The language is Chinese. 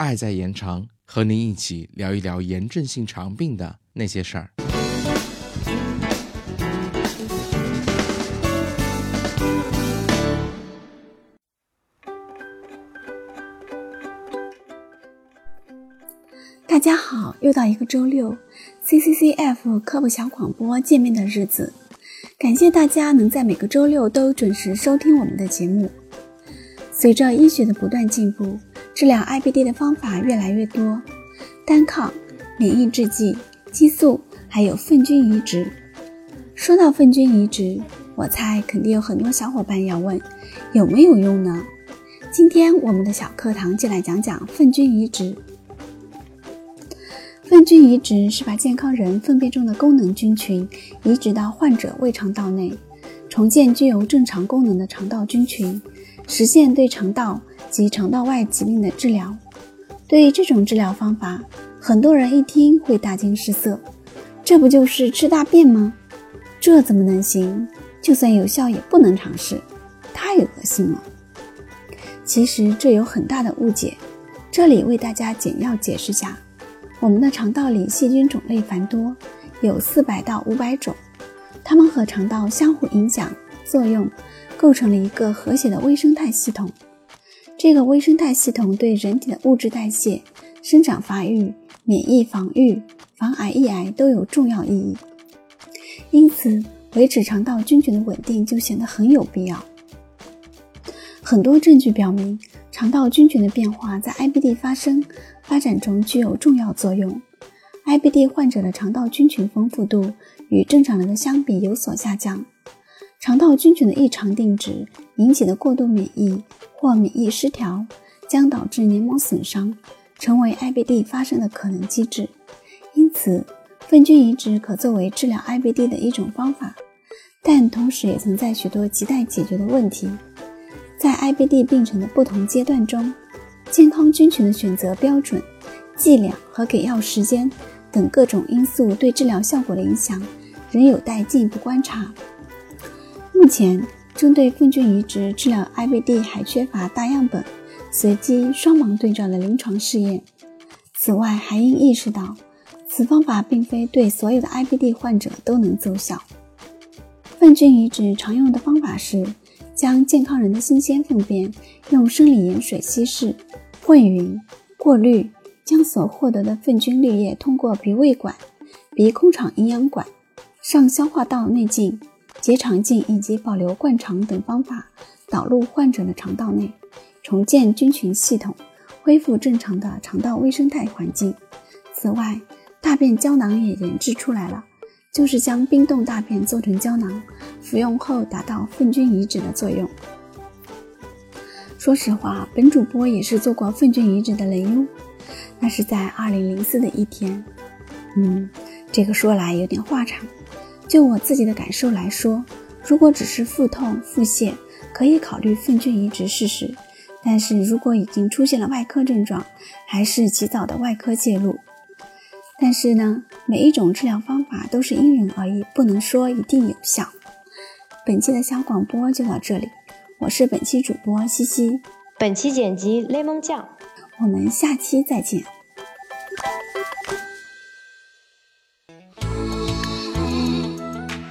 爱在延长，和您一起聊一聊炎症性肠病的那些事儿。大家好，又到一个周六，CCCF 科普小广播见面的日子。感谢大家能在每个周六都准时收听我们的节目。随着医学的不断进步，治疗 IBD 的方法越来越多，单抗、免疫制剂、激素，还有粪菌移植。说到粪菌移植，我猜肯定有很多小伙伴要问，有没有用呢？今天我们的小课堂就来讲讲粪菌移植。粪菌移植是把健康人粪便中的功能菌群移植到患者胃肠道内，重建具有正常功能的肠道菌群。实现对肠道及肠道外疾病的治疗。对于这种治疗方法，很多人一听会大惊失色：“这不就是吃大便吗？这怎么能行？就算有效，也不能尝试，太恶心了。”其实这有很大的误解，这里为大家简要解释下：我们的肠道里细菌种类繁多，有四百到五百种，它们和肠道相互影响作用。构成了一个和谐的微生态系统。这个微生态系统对人体的物质代谢、生长发育、免疫防御、防癌抑癌都有重要意义。因此，维持肠道菌群的稳定就显得很有必要。很多证据表明，肠道菌群的变化在 IBD 发生发展中具有重要作用。IBD 患者的肠道菌群丰富度与正常人的相比有所下降。肠道菌群的异常定植引起的过度免疫或免疫失调，将导致黏膜损伤，成为 IBD 发生的可能机制。因此，粪菌移植可作为治疗 IBD 的一种方法，但同时也存在许多亟待解决的问题。在 IBD 病程的不同阶段中，健康菌群的选择标准、剂量和给药时间等各种因素对治疗效果的影响，仍有待进一步观察。目前，针对粪菌移植治疗 IBD 还缺乏大样本、随机双盲对照的临床试验。此外，还应意识到，此方法并非对所有的 IBD 患者都能奏效。粪菌移植常用的方法是，将健康人的新鲜粪便用生理盐水稀释、混匀、过滤，将所获得的粪菌滤液通过鼻胃管、鼻空肠营养管、上消化道内径。结肠镜以及保留灌肠等方法导入患者的肠道内，重建菌群系统，恢复正常的肠道微生态环境。此外，大便胶囊也研制出来了，就是将冰冻大便做成胶囊，服用后达到粪菌移植的作用。说实话，本主播也是做过粪菌移植的人哟，那是在二零零四的一天。嗯，这个说来有点话长。就我自己的感受来说，如果只是腹痛、腹泻，可以考虑粪菌移植试试。但是如果已经出现了外科症状，还是及早的外科介入。但是呢，每一种治疗方法都是因人而异，不能说一定有效。本期的小广播就到这里，我是本期主播西西，本期剪辑雷蒙酱，我们下期再见。